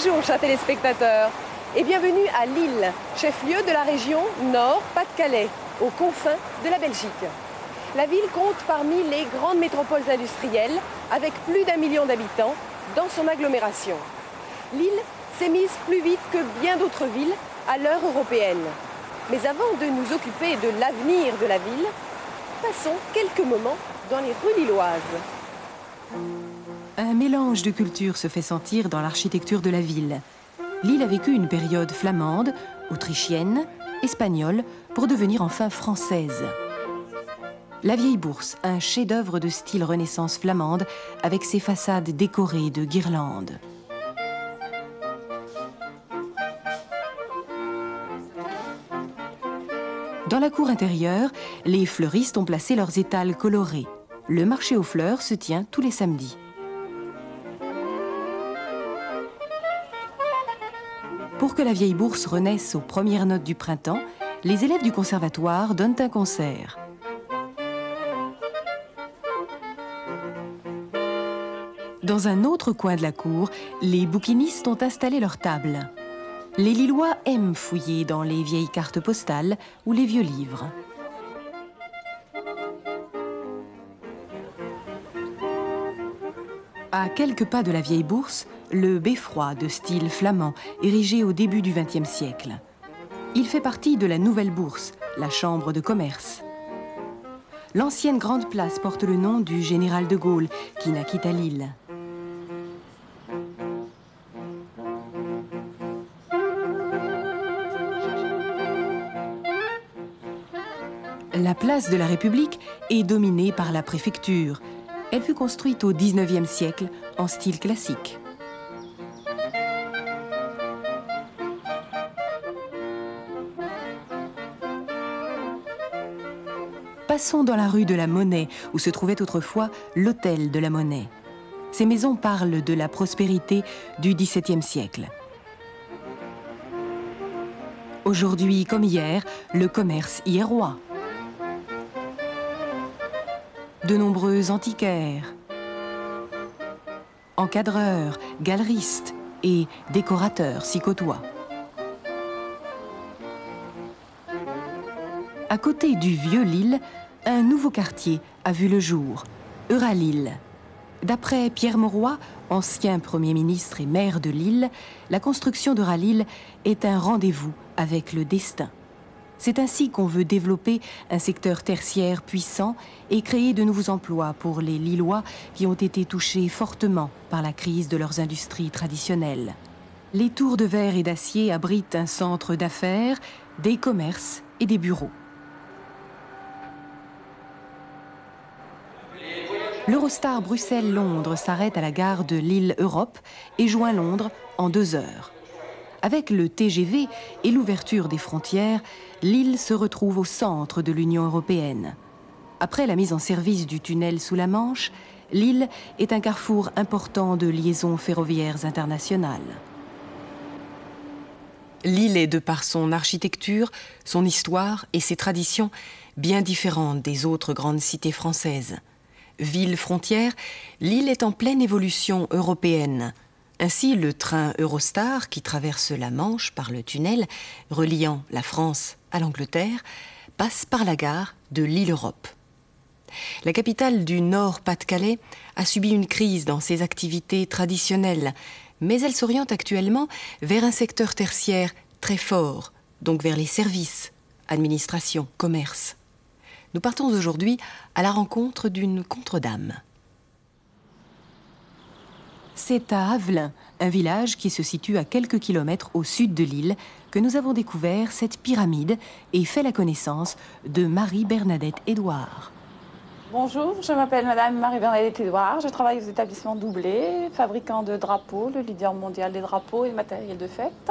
Bonjour chers téléspectateurs et bienvenue à Lille, chef-lieu de la région Nord-Pas-de-Calais, aux confins de la Belgique. La ville compte parmi les grandes métropoles industrielles avec plus d'un million d'habitants dans son agglomération. Lille s'est mise plus vite que bien d'autres villes à l'heure européenne. Mais avant de nous occuper de l'avenir de la ville, passons quelques moments dans les rues lilloises. Un mélange de cultures se fait sentir dans l'architecture de la ville. Lille a vécu une période flamande, autrichienne, espagnole, pour devenir enfin française. La vieille bourse, un chef-d'œuvre de style Renaissance flamande, avec ses façades décorées de guirlandes. Dans la cour intérieure, les fleuristes ont placé leurs étals colorés. Le marché aux fleurs se tient tous les samedis. Pour que la vieille bourse renaisse aux premières notes du printemps, les élèves du conservatoire donnent un concert. Dans un autre coin de la cour, les bouquinistes ont installé leur table. Les Lillois aiment fouiller dans les vieilles cartes postales ou les vieux livres. À quelques pas de la vieille bourse, le beffroi de style flamand, érigé au début du XXe siècle. Il fait partie de la nouvelle bourse, la chambre de commerce. L'ancienne grande place porte le nom du général de Gaulle, qui naquit à Lille. La place de la République est dominée par la préfecture. Elle fut construite au XIXe siècle en style classique. Passons dans la rue de la Monnaie, où se trouvait autrefois l'hôtel de la Monnaie. Ces maisons parlent de la prospérité du XVIIe siècle. Aujourd'hui comme hier, le commerce y est roi. De nombreux antiquaires, encadreurs, galeristes et décorateurs s'y côtoient. À côté du vieux Lille, un nouveau quartier a vu le jour, Euralille. D'après Pierre Mauroy, ancien Premier ministre et maire de Lille, la construction d'Euralille est un rendez-vous avec le destin. C'est ainsi qu'on veut développer un secteur tertiaire puissant et créer de nouveaux emplois pour les Lillois qui ont été touchés fortement par la crise de leurs industries traditionnelles. Les tours de verre et d'acier abritent un centre d'affaires, des commerces et des bureaux. L'Eurostar Bruxelles-Londres s'arrête à la gare de Lille-Europe et joint Londres en deux heures. Avec le TGV et l'ouverture des frontières, Lille se retrouve au centre de l'Union européenne. Après la mise en service du tunnel sous la Manche, Lille est un carrefour important de liaisons ferroviaires internationales. Lille est, de par son architecture, son histoire et ses traditions, bien différente des autres grandes cités françaises. Ville frontière, Lille est en pleine évolution européenne. Ainsi, le train Eurostar, qui traverse la Manche par le tunnel reliant la France à l'Angleterre, passe par la gare de Lille-Europe. La capitale du Nord-Pas-de-Calais a subi une crise dans ses activités traditionnelles, mais elle s'oriente actuellement vers un secteur tertiaire très fort, donc vers les services, administration, commerce. Nous partons aujourd'hui à la rencontre d'une contre-dame. C'est à Avelin, un village qui se situe à quelques kilomètres au sud de l'île, que nous avons découvert cette pyramide et fait la connaissance de Marie-Bernadette Édouard. Bonjour, je m'appelle Madame Marie-Bernadette Édouard. Je travaille aux établissements doublés, fabricant de drapeaux, le leader mondial des drapeaux et matériel de fête.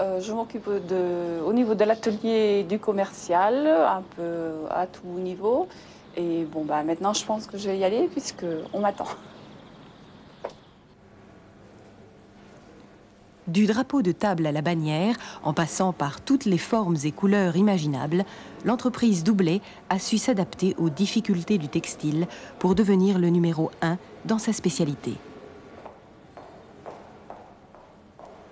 Euh, je m'occupe au niveau de l'atelier du commercial, un peu à tout niveau. Et bon, bah, maintenant, je pense que je vais y aller puisqu'on m'attend. Du drapeau de table à la bannière, en passant par toutes les formes et couleurs imaginables, l'entreprise Doublé a su s'adapter aux difficultés du textile pour devenir le numéro un dans sa spécialité.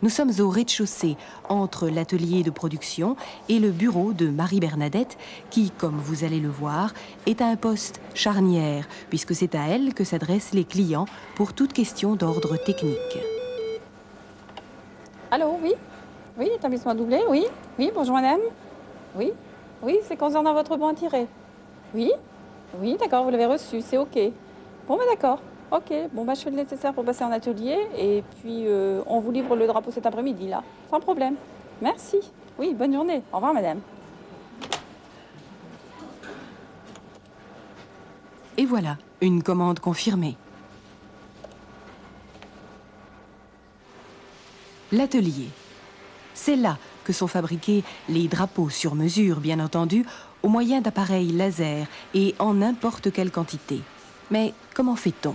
Nous sommes au rez-de-chaussée, entre l'atelier de production et le bureau de Marie-Bernadette, qui, comme vous allez le voir, est à un poste charnière, puisque c'est à elle que s'adressent les clients pour toute question d'ordre technique. Allô, oui Oui, établissement doublé, oui Oui, bonjour madame Oui Oui, c'est concernant votre bon à tirer Oui Oui, d'accord, vous l'avez reçu, c'est OK. Bon, ben d'accord. Ok, bon bah je fais le nécessaire pour passer en atelier et puis euh, on vous livre le drapeau cet après-midi là, sans problème. Merci. Oui, bonne journée. Au revoir madame. Et voilà, une commande confirmée. L'atelier. C'est là que sont fabriqués les drapeaux sur mesure, bien entendu, au moyen d'appareils laser et en n'importe quelle quantité. Mais comment fait-on?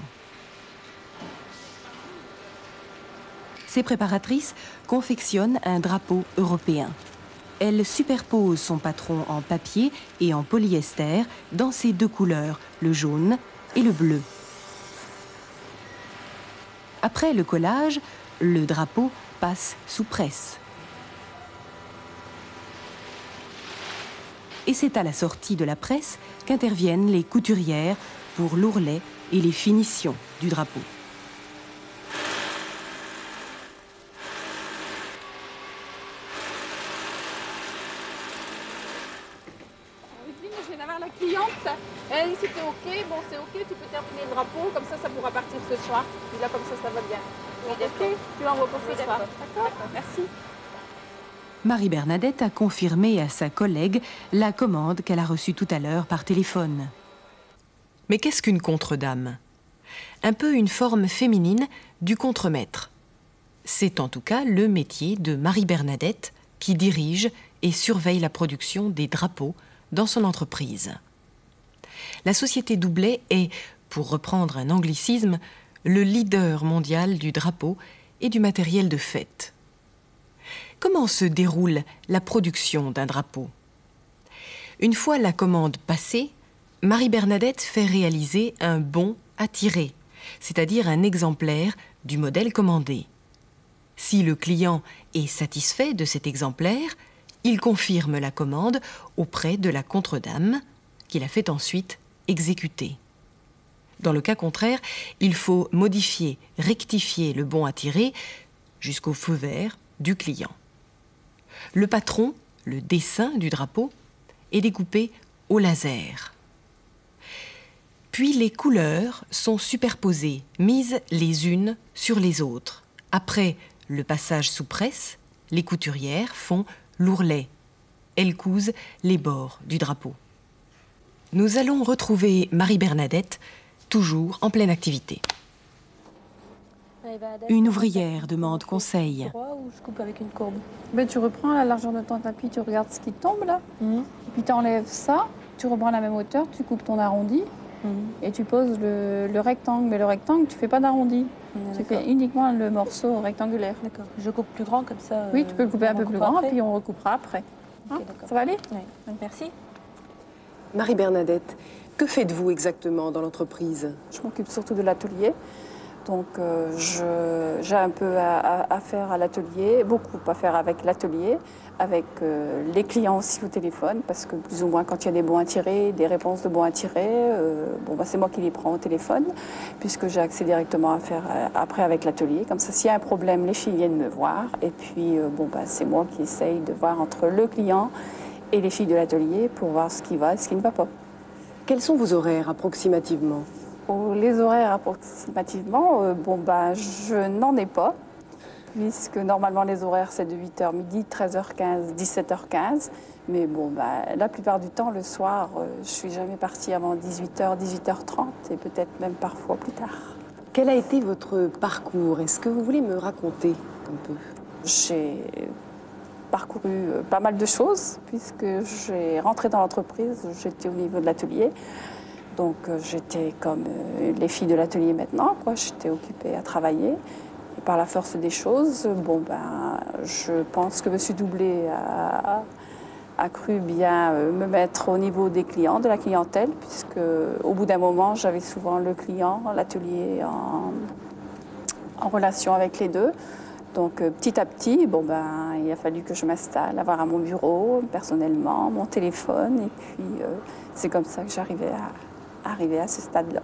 Ces préparatrices confectionnent un drapeau européen. Elle superpose son patron en papier et en polyester dans ses deux couleurs, le jaune et le bleu. Après le collage, le drapeau passe sous presse. Et c'est à la sortie de la presse qu'interviennent les couturières pour l'ourlet et les finitions du drapeau. Elle dit c'était ok, bon c'est ok, tu peux terminer le drapeau, comme ça ça pourra partir ce soir. Et là comme ça ça va bien. ok, tu l'envoies pour ce soir. D'accord, merci. Marie-Bernadette a confirmé à sa collègue la commande qu'elle a reçue tout à l'heure par téléphone. Mais qu'est-ce qu'une contre-dame? Un peu une forme féminine du contremaître. C'est en tout cas le métier de Marie-Bernadette qui dirige et surveille la production des drapeaux dans son entreprise la société Doublet est, pour reprendre un anglicisme, le leader mondial du drapeau et du matériel de fête. Comment se déroule la production d'un drapeau? Une fois la commande passée, Marie-Bernadette fait réaliser un bon à tirer, c'est-à-dire un exemplaire du modèle commandé. Si le client est satisfait de cet exemplaire, il confirme la commande auprès de la contre-dame, qu'il a fait ensuite exécuter. Dans le cas contraire, il faut modifier, rectifier le bon à tirer jusqu'au feu vert du client. Le patron, le dessin du drapeau, est découpé au laser. Puis les couleurs sont superposées, mises les unes sur les autres. Après le passage sous presse, les couturières font l'ourlet. Elles cousent les bords du drapeau nous allons retrouver Marie-Bernadette, toujours en pleine activité. Une ouvrière demande conseil. je coupe avec une courbe ben, Tu reprends la largeur de ton tapis, tu regardes ce qui tombe là, et puis tu enlèves ça, tu reprends la même hauteur, tu coupes ton arrondi, mhm. et tu poses le, rectangle. Mais le rectangle, tu fais pas d'arrondi. tu fais uniquement le morceau rectangulaire. D'accord. Je coupe plus grand comme ça. Oui, tu peux le couper un peu plus grand, et puis on recoupera après. Hein? ça va aller? Oui. Merci. Marie-Bernadette, que faites-vous exactement dans l'entreprise? Je m'occupe surtout de l'atelier. Donc euh, j'ai un peu à, faire à l'atelier, beaucoup à faire avec l'atelier, avec euh, les clients aussi au téléphone, parce que plus ou moins quand il y a des bons à tirer, des réponses de bons à tirer, euh, bon, bah, c'est moi qui les prends au téléphone, puisque j'ai accès directement à faire après avec l'atelier. Comme ça, s'il y a un problème, les filles viennent me voir, et puis bon, bah, c'est moi qui essaye de voir entre le client et les filles de l'atelier pour voir ce qui va et ce qui ne va pas. Quels sont vos horaires approximativement? Oh, Les horaires approximativement, euh, bon ben je n'en ai pas, puisque normalement les horaires c'est de 8h midi, 13h15, 17h15. Mais bon, ben, la plupart du temps, le soir, euh, je suis jamais partie avant 18h, 18h30 et peut-être même parfois plus tard. Quel a été votre parcours? Est-ce que vous voulez me raconter un peu? J'ai parcouru euh, pas mal de choses, puisque j'ai rentré dans l'entreprise, j'étais au niveau de l'atelier. Donc euh, j'étais comme euh, les filles de l'atelier maintenant, quoi. J'étais occupée à travailler. Et par la force des choses, bon ben, je pense que M. Doublé a, a cru bien me mettre au niveau des clients, de la clientèle, puisque au bout d'un moment, j'avais souvent le client, l'atelier en relation avec les deux. Donc euh, petit à petit, bon, ben, il a fallu que je m'installe, avoir à mon bureau, personnellement, mon téléphone. Et puis euh, c'est comme ça que j'arrivais à, arriver à ce stade-là.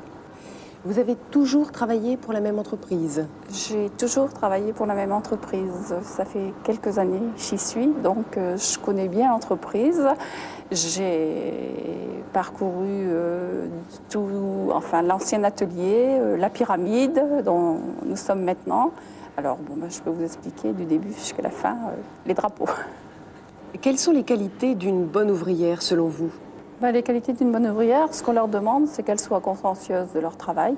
Vous avez toujours travaillé pour la même entreprise? J'ai toujours travaillé pour la même entreprise. Ça fait quelques années que j'y suis, donc euh, je connais bien l'entreprise. J'ai parcouru euh, tout, enfin l'ancien atelier, la pyramide dont nous sommes maintenant. Alors bon, ben, je peux vous expliquer du début jusqu'à la fin les drapeaux. Quelles sont les qualités d'une bonne ouvrière selon vous? Ben, Les qualités d'une bonne ouvrière, ce qu'on leur demande, c'est qu'elles soient consciencieuses de leur travail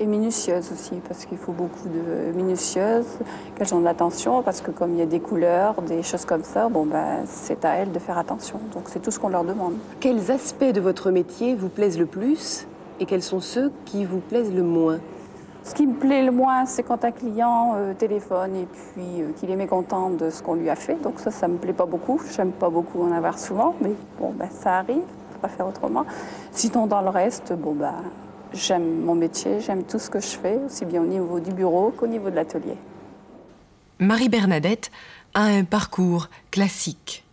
et minutieuses aussi, parce qu'il faut beaucoup de minutieuses, qu'elles ont de l'attention, parce que comme il y a des couleurs, des choses comme ça, bon, ben, c'est à elles de faire attention. Donc c'est tout ce qu'on leur demande. Quels aspects de votre métier vous plaisent le plus et quels sont ceux qui vous plaisent le moins? Ce qui me plaît le moins, c'est quand un client euh, téléphone et puis euh, qu'il est mécontent de ce qu'on lui a fait. Donc ça, ça me plaît pas beaucoup. J'aime pas beaucoup en avoir souvent, mais bon, ben, ça arrive. Peut pas faire autrement. Sinon, dans le reste, bon, ben, j'aime mon métier, j'aime tout ce que je fais, aussi bien au niveau du bureau qu'au niveau de l'atelier. Marie-Bernadette a un parcours classique.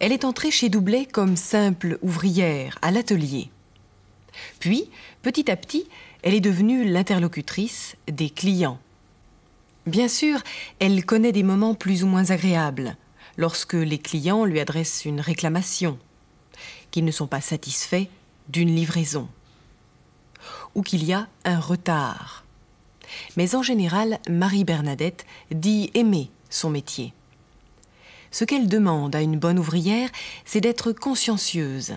Elle est entrée chez Doublet comme simple ouvrière à l'atelier. Puis, petit à petit, elle est devenue l'interlocutrice des clients. Bien sûr, elle connaît des moments plus ou moins agréables, lorsque les clients lui adressent une réclamation, qu'ils ne sont pas satisfaits d'une livraison, ou qu'il y a un retard. Mais en général, Marie-Bernadette dit aimer son métier. Ce qu'elle demande à une bonne ouvrière, c'est d'être consciencieuse,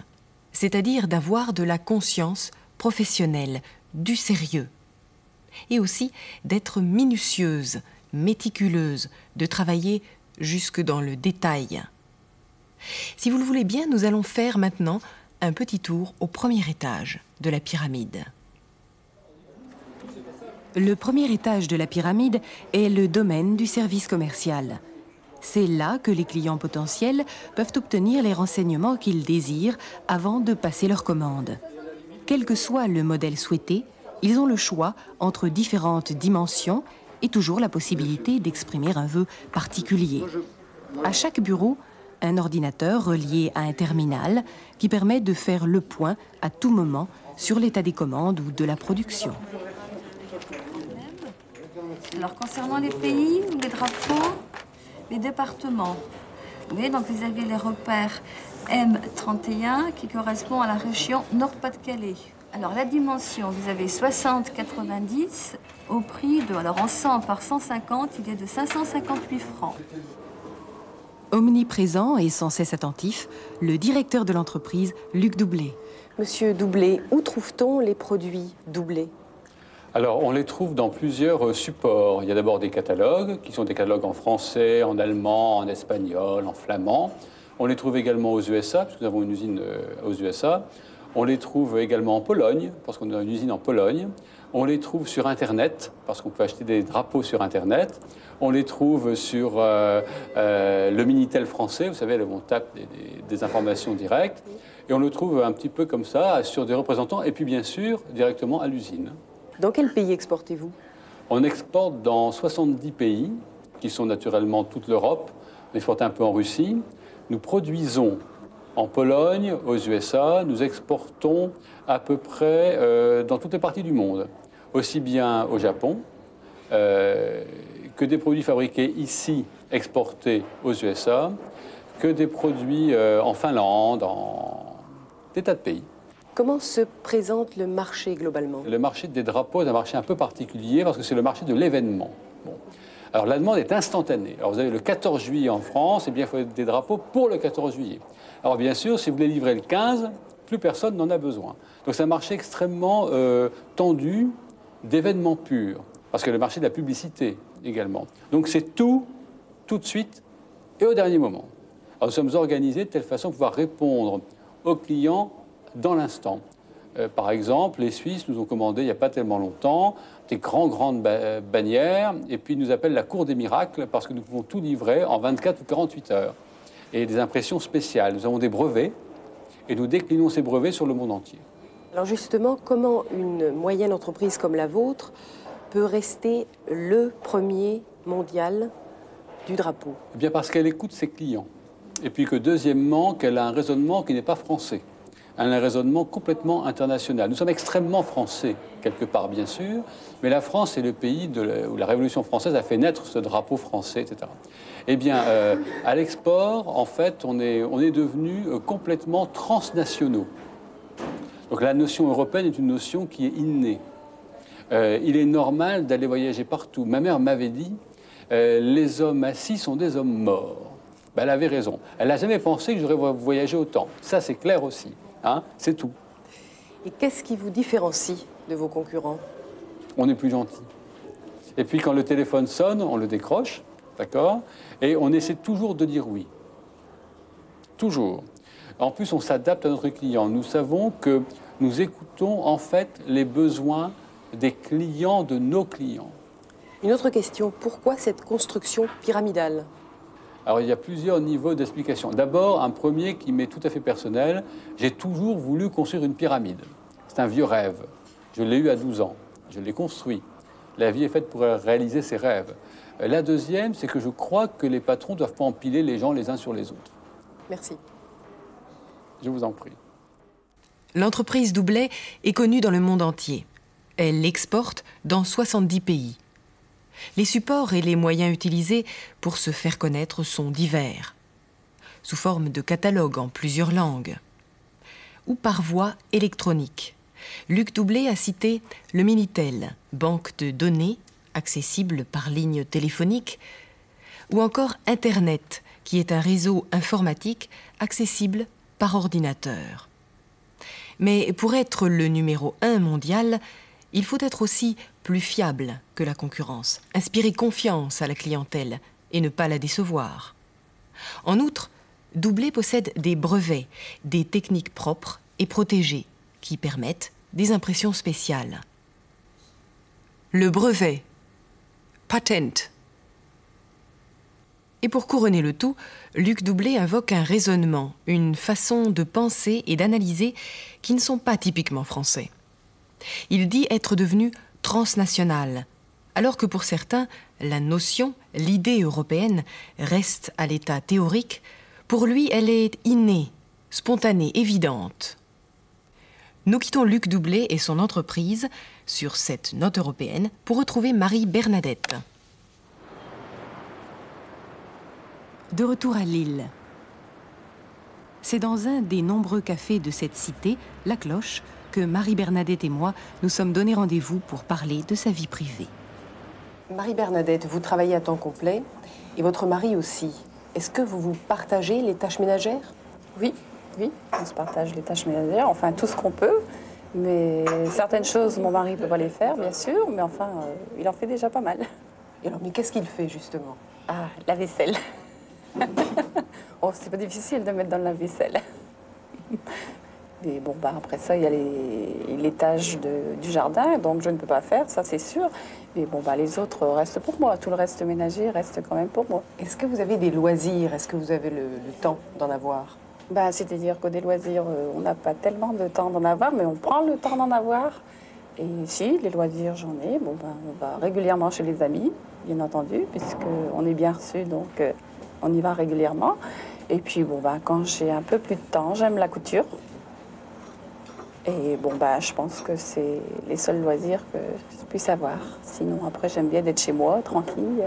c'est-à-dire d'avoir de la conscience professionnelle, du sérieux, et aussi d'être minutieuse, méticuleuse, de travailler jusque dans le détail. Si vous le voulez bien, nous allons faire maintenant un petit tour au premier étage de la pyramide. Le premier étage de la pyramide est le domaine du service commercial. C'est là que les clients potentiels peuvent obtenir les renseignements qu'ils désirent avant de passer leur commande. Quel que soit le modèle souhaité, ils ont le choix entre différentes dimensions et toujours la possibilité d'exprimer un vœu particulier. À chaque bureau, un ordinateur relié à un terminal qui permet de faire le point à tout moment sur l'état des commandes ou de la production. Alors concernant les pays, les drapeaux, les départements, vous voyez, donc vous avez les repères M31 qui correspond à la région Nord-Pas-de-Calais. Alors la dimension, vous avez 60-90 au prix de, alors en 100 par 150, il est de 558 francs. Omniprésent et sans cesse attentif, le directeur de l'entreprise, Luc Doublé. Monsieur Doublé, où trouve-t-on les produits doublés? Alors, on les trouve dans plusieurs euh, supports. Il y a d'abord des catalogues, qui sont des catalogues en français, en allemand, en espagnol, en flamand. On les trouve également aux USA, parce que nous avons une usine euh, aux USA. On les trouve également en Pologne, parce qu'on a une usine en Pologne. On les trouve sur Internet, parce qu'on peut acheter des drapeaux sur Internet. On les trouve sur euh, euh, le Minitel français, vous savez, on tape des, informations directes. Et on le trouve un petit peu comme ça, sur des représentants, et puis bien sûr, directement à l'usine. Dans quel pays exportez-vous? On exporte dans 70 pays, qui sont naturellement toute l'Europe. On exporte un peu en Russie. Nous produisons en Pologne, aux USA, nous exportons à peu près euh, dans toutes les parties du monde, aussi bien au Japon euh, que des produits fabriqués ici, exportés aux USA, que des produits euh, en Finlande, en des tas de pays. Comment se présente le marché globalement? Le marché des drapeaux est un marché un peu particulier parce que c'est le marché de l'événement. Alors la demande est instantanée. Alors vous avez le 14 juillet en France, et bien il faut des drapeaux pour le 14 juillet. Alors bien sûr, si vous voulez livrer le 15, plus personne n'en a besoin. Donc c'est un marché extrêmement euh, tendu d'événements purs, parce que le marché de la publicité également. Donc c'est tout, tout de suite et au dernier moment. Alors nous sommes organisés de telle façon à pouvoir répondre aux clients dans l'instant. Euh, par exemple, les Suisses nous ont commandé il n'y a pas tellement longtemps des grands, grandes bannières, et puis nous appellent la cour des miracles parce que nous pouvons tout livrer en 24 ou 48 heures et des impressions spéciales. Nous avons des brevets et nous déclinons ces brevets sur le monde entier. Alors justement, comment une moyenne entreprise comme la vôtre peut rester le premier mondiale du drapeau? Eh bien parce qu'elle écoute ses clients. Et puis que deuxièmement, qu'elle a un raisonnement qui n'est pas français. Un raisonnement complètement international. Nous sommes extrêmement français, quelque part bien sûr, mais la France est le pays où la Révolution française a fait naître ce drapeau français, etc. Eh bien, euh, à l'export, en fait, on est, on devenus euh, complètement transnationaux. Donc la notion européenne est une notion qui est innée. Euh, il est normal d'aller voyager partout. Ma mère m'avait dit, les hommes assis sont des hommes morts. Ben, elle avait raison. Elle n'a jamais pensé que j'aurais vo- voyagé autant. Ça, c'est clair aussi. Hein c'est tout. Et qu'est-ce qui vous différencie de vos concurrents? On est plus gentil. Et puis quand le téléphone sonne, on le décroche, d'accord? Et on essaie toujours de dire oui. Toujours. En plus, on s'adapte à notre client. Nous savons que nous écoutons en fait les besoins des clients de nos clients. Une autre question, pourquoi cette construction pyramidale? Alors il y a plusieurs niveaux d'explication. D'abord, un premier qui m'est tout à fait personnel, j'ai toujours voulu construire une pyramide. C'est un vieux rêve. Je l'ai eu à 12 ans. Je l'ai construit. La vie est faite pour réaliser ses rêves. La deuxième, c'est que je crois que les patrons doivent pas empiler les gens les uns sur les autres. Merci. Je vous en prie. L'entreprise Doublet est connue dans le monde entier. Elle exporte dans 70 pays. Les supports et les moyens utilisés pour se faire connaître sont divers, sous forme de catalogues en plusieurs langues, ou par voie électronique. Luc Doublet a cité le Minitel, banque de données accessible par ligne téléphonique, ou encore Internet, qui est un réseau informatique accessible par ordinateur. Mais pour être le numéro un mondial, il faut être aussi plus fiable que la concurrence, inspirer confiance à la clientèle et ne pas la décevoir. En outre, Doublet possède des brevets, des techniques propres et protégées qui permettent des impressions spéciales. Le brevet, patent. Et pour couronner le tout, Luc Doublet invoque un raisonnement, une façon de penser et d'analyser qui ne sont pas typiquement français. Il dit être devenu transnational, alors que pour certains, la notion, l'idée européenne, reste à l'état théorique, pour lui elle est innée, spontanée, évidente. Nous quittons Luc Doublet et son entreprise sur cette note européenne pour retrouver Marie Bernadette. De retour à Lille. C'est dans un des nombreux cafés de cette cité, La Cloche, que Marie Bernadette et moi nous sommes donné rendez-vous pour parler de sa vie privée. Marie-Bernadette, vous travaillez à temps complet et votre mari aussi. Est-ce que vous vous partagez les tâches ménagères? Oui, oui, on se partage les tâches ménagères, enfin tout ce qu'on peut. Mais certaines choses, mon mari ne peut pas les faire, bien sûr, mais enfin, euh, il en fait déjà pas mal. Et alors, mais qu'est-ce qu'il fait justement? Ah, la vaisselle. oh, c'est pas difficile de mettre dans la vaisselle. Mais bon, bah, après ça, il y a les, les tâches de- du jardin, donc je ne peux pas faire, ça c'est sûr. Mais bon, bah, les autres restent pour moi. Tout le reste ménager reste quand même pour moi. Est-ce que vous avez des loisirs? Est-ce que vous avez le, le temps d'en avoir? Bah, C'est-à-dire que des loisirs, euh, on n'a pas tellement de temps d'en avoir, mais on prend le temps d'en avoir. Et si, les loisirs, j'en ai. Bon, ben, on va régulièrement chez les amis, bien entendu, puisqu'on est bien reçu, donc euh, on y va régulièrement. Et puis, bon, ben, quand j'ai un peu plus de temps, j'aime la couture. Et bon, bah, je pense que c'est les seuls loisirs que je puisse avoir. Sinon, après, j'aime bien d'être chez moi, tranquille,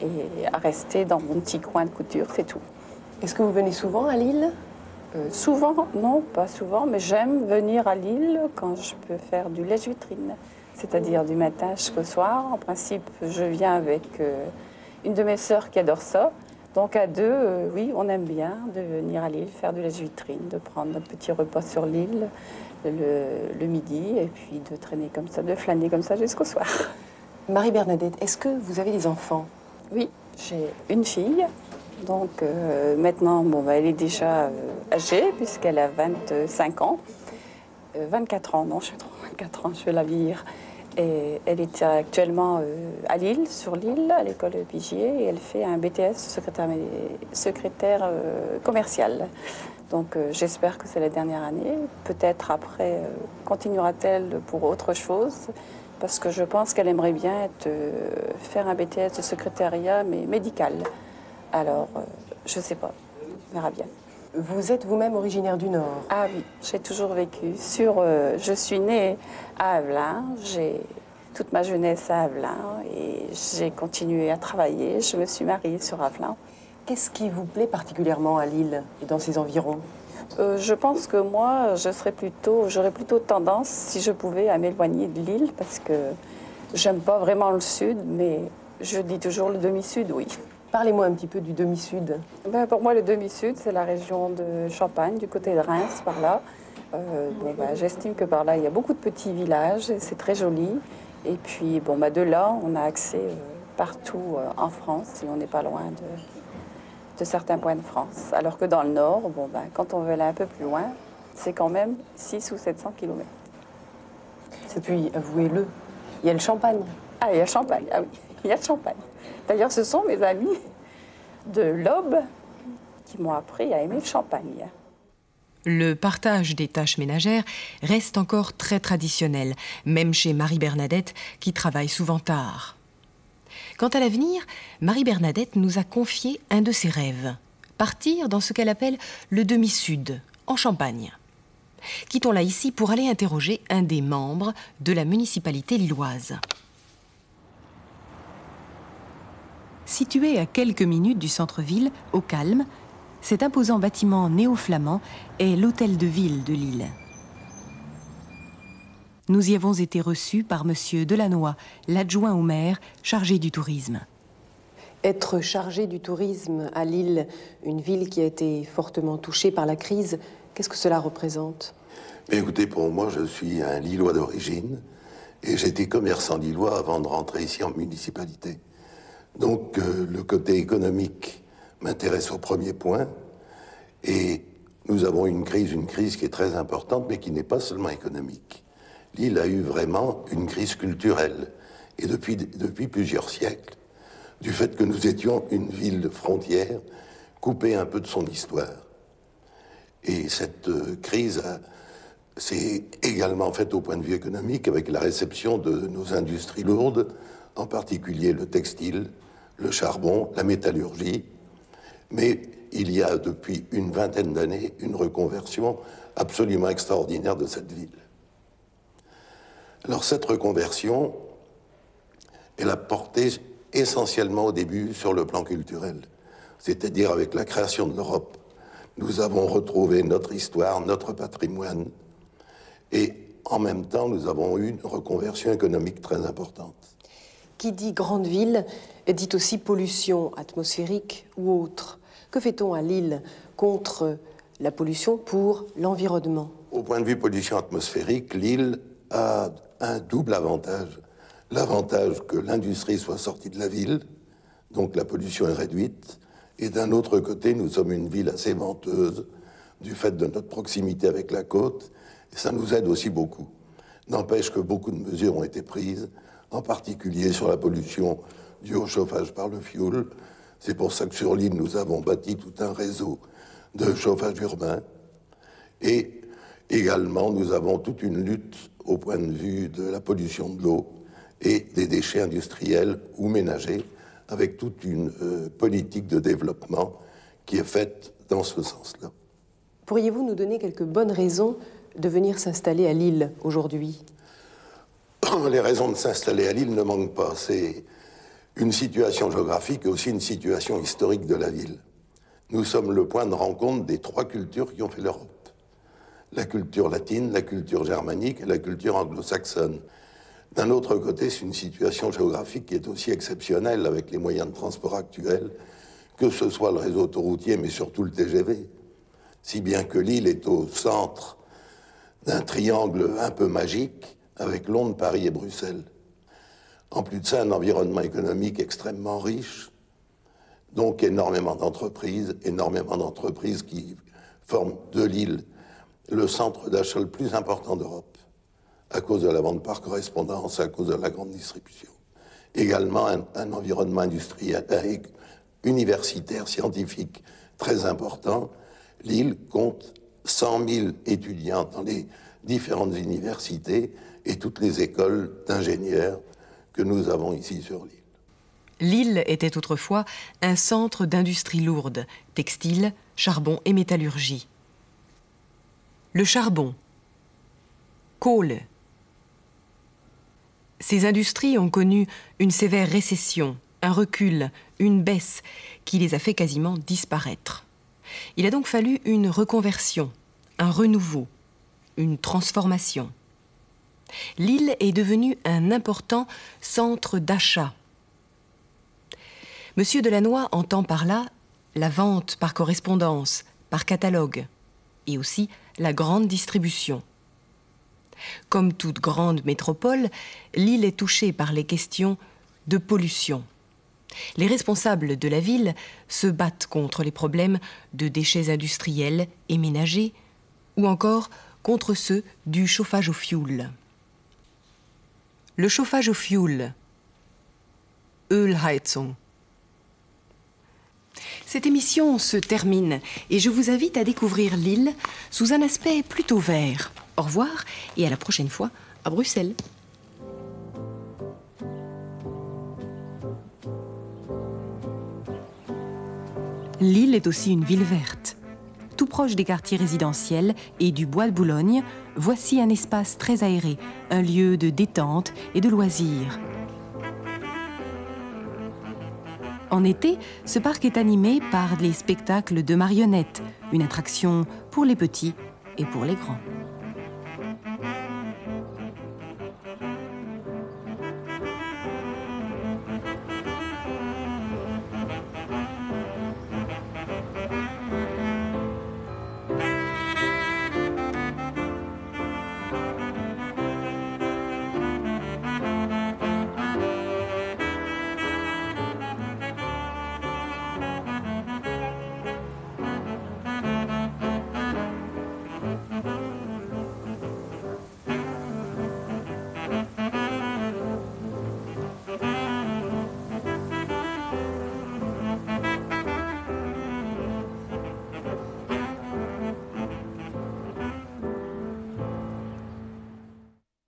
et à rester dans mon petit coin de couture, c'est tout. Est-ce que vous venez souvent à Lille? Euh, souvent, non, pas souvent, mais j'aime venir à Lille quand je peux faire du lèche-vitrine, c'est-à-dire du matin jusqu'au soir. En principe, je viens avec euh, une de mes sœurs qui adore ça. Donc à deux, euh, oui, on aime bien de venir à Lille faire du lèche-vitrine, de prendre notre petit repas sur l'île le, le midi et puis de traîner comme ça, de flâner comme ça jusqu'au soir. Marie-Bernadette, est-ce que vous avez des enfants? Oui, j'ai une fille. Donc euh, maintenant, bon, bah, elle est déjà euh, âgée puisqu'elle a 25 ans. Euh, 24 ans, non, je suis trop 24 ans, je vais la vieillir. Elle est actuellement euh, à Lille, sur Lille, à l'école Pigier, et elle fait un BTS secrétaire, secrétaire euh, commercial. Donc euh, j'espère que c'est la dernière année. Peut-être après, continuera-t-elle pour autre chose. parce que je pense qu'elle aimerait bien faire un BTS de secrétariat, mais médical. Alors, je ne sais pas, on verra bien. Vous êtes vous-même originaire du Nord. Ah oui, j'ai toujours vécu. Sur, euh, je suis née à Avelin, j'ai toute ma jeunesse à Avelin et j'ai continué à travailler. Je me suis mariée sur Avelin. Qu'est-ce qui vous plaît particulièrement à Lille et dans ses environs? Euh, je pense que moi, je serais plutôt, j'aurais plutôt tendance, si je pouvais, à m'éloigner de Lille parce que j'aime pas vraiment le sud, mais je dis toujours le demi-sud, oui. Parlez-moi un petit peu du demi-sud. Ben, pour moi, le demi-sud, c'est la région de Champagne, du côté de Reims, par là. Euh, bon, ben, J'estime que par là, il y a beaucoup de petits villages, c'est très joli. Et puis, bon, ben, de là, on a accès euh, partout euh, en France, si on n'est pas loin de, de certains points de France. Alors que dans le nord, bon, ben, quand on veut aller un peu plus loin, c'est quand même 6 ou 700 km. Et puis, avouez-le, il y a le champagne. Ah, il y a Champagne, ah oui, il y a le Champagne. D'ailleurs, ce sont mes amis de l'Aube qui m'ont appris à aimer le champagne. Le partage des tâches ménagères reste encore très traditionnel, même chez Marie-Bernadette qui travaille souvent tard. Quant à l'avenir, Marie-Bernadette nous a confié un de ses rêves partir dans ce qu'elle appelle le demi-sud, en Champagne. Quittons-la ici pour aller interroger un des membres de la municipalité lilloise. Situé à quelques minutes du centre-ville, au calme, cet imposant bâtiment néo-flamand est l'hôtel de ville de Lille. Nous y avons été reçus par M. Delannoy, l'adjoint au maire chargé du tourisme. Être chargé du tourisme à Lille, une ville qui a été fortement touchée par la crise, qu'est-ce que cela représente? Mais écoutez, pour moi, je suis un Lillois d'origine et j'étais commerçant lillois avant de rentrer ici en municipalité. Donc euh, le côté économique m'intéresse au premier point et nous avons une crise, une crise qui est très importante mais qui n'est pas seulement économique. Lille a eu vraiment une crise culturelle et depuis, plusieurs siècles du fait que nous étions une ville de frontière coupée un peu de son histoire. Et cette euh, crise s'est également faite au point de vue économique avec la réception de nos industries lourdes, en particulier le textile, le charbon, la métallurgie. Mais il y a depuis une vingtaine d'années une reconversion absolument extraordinaire de cette ville. Alors cette reconversion, elle a porté essentiellement au début sur le plan culturel, c'est-à-dire avec la création de l'Europe. Nous avons retrouvé notre histoire, notre patrimoine, et en même temps, nous avons eu une reconversion économique très importante. Qui dit grande ville dit aussi pollution atmosphérique ou autre. Que fait-on à Lille contre la pollution pour l'environnement? Au point de vue pollution atmosphérique, l'île a un double avantage. L'avantage que l'industrie soit sortie de la ville, donc la pollution est réduite, et d'un autre côté, nous sommes une ville assez venteuse du fait de notre proximité avec la côte, ça nous aide aussi beaucoup. N'empêche que beaucoup de mesures ont été prises, en particulier sur la pollution due au chauffage par le fioul. C'est pour ça que sur l'île, nous avons bâti tout un réseau de chauffage urbain. Et également, nous avons toute une lutte au point de vue de la pollution de l'eau et des déchets industriels ou ménagers, avec toute une euh, politique de développement qui est faite dans ce sens-là. Pourriez-vous nous donner quelques bonnes raisons de venir s'installer à Lille aujourd'hui? Les raisons de s'installer à Lille ne manquent pas. C'est une situation géographique et aussi une situation historique de la ville. Nous sommes le point de rencontre des trois cultures qui ont fait l'Europe. La culture latine, la culture germanique et la culture anglo-saxonne. D'un autre côté, c'est une situation géographique qui est aussi exceptionnelle avec les moyens de transport actuels, que ce soit le réseau autoroutier, mais surtout le TGV. Si bien que l'île est au centre d'un triangle un peu magique avec Londres, Paris et Bruxelles. En plus de ça, un environnement économique extrêmement riche, donc énormément d'entreprises, énormément d'entreprises qui forment de l'île le centre d'achat le plus important d'Europe, à cause de la vente par correspondance, à cause de la grande distribution. Également un, environnement industriel, universitaire, scientifique très important. Lille compte 100 000 étudiants dans les différentes universités et toutes les écoles d'ingénieurs que nous avons ici sur l'île. L'île était autrefois un centre d'industrie lourde, textile, charbon et métallurgie. Le charbon, coal. Ces industries ont connu une sévère récession, un recul, une baisse qui les a fait quasiment disparaître. Il a donc fallu une reconversion, un renouveau, une transformation. L'île est devenue un important centre d'achat. Monsieur Delannoy entend par là la vente par correspondance, par catalogue, et aussi la grande distribution. Comme toute grande métropole, l'île est touchée par les questions de pollution. Les responsables de la ville se battent contre les problèmes de déchets industriels et ménagers, ou encore contre ceux du chauffage au fioul. Le chauffage au fioul, Ölheizung. Cette émission se termine et je vous invite à découvrir l'île sous un aspect plutôt vert. Au revoir et à la prochaine fois à Bruxelles. L'île est aussi une ville verte. Tout proche des quartiers résidentiels et du bois de Boulogne, voici un espace très aéré, un lieu de détente et de loisirs. En été, ce parc est animé par les spectacles de marionnettes, une attraction pour les petits et pour les grands.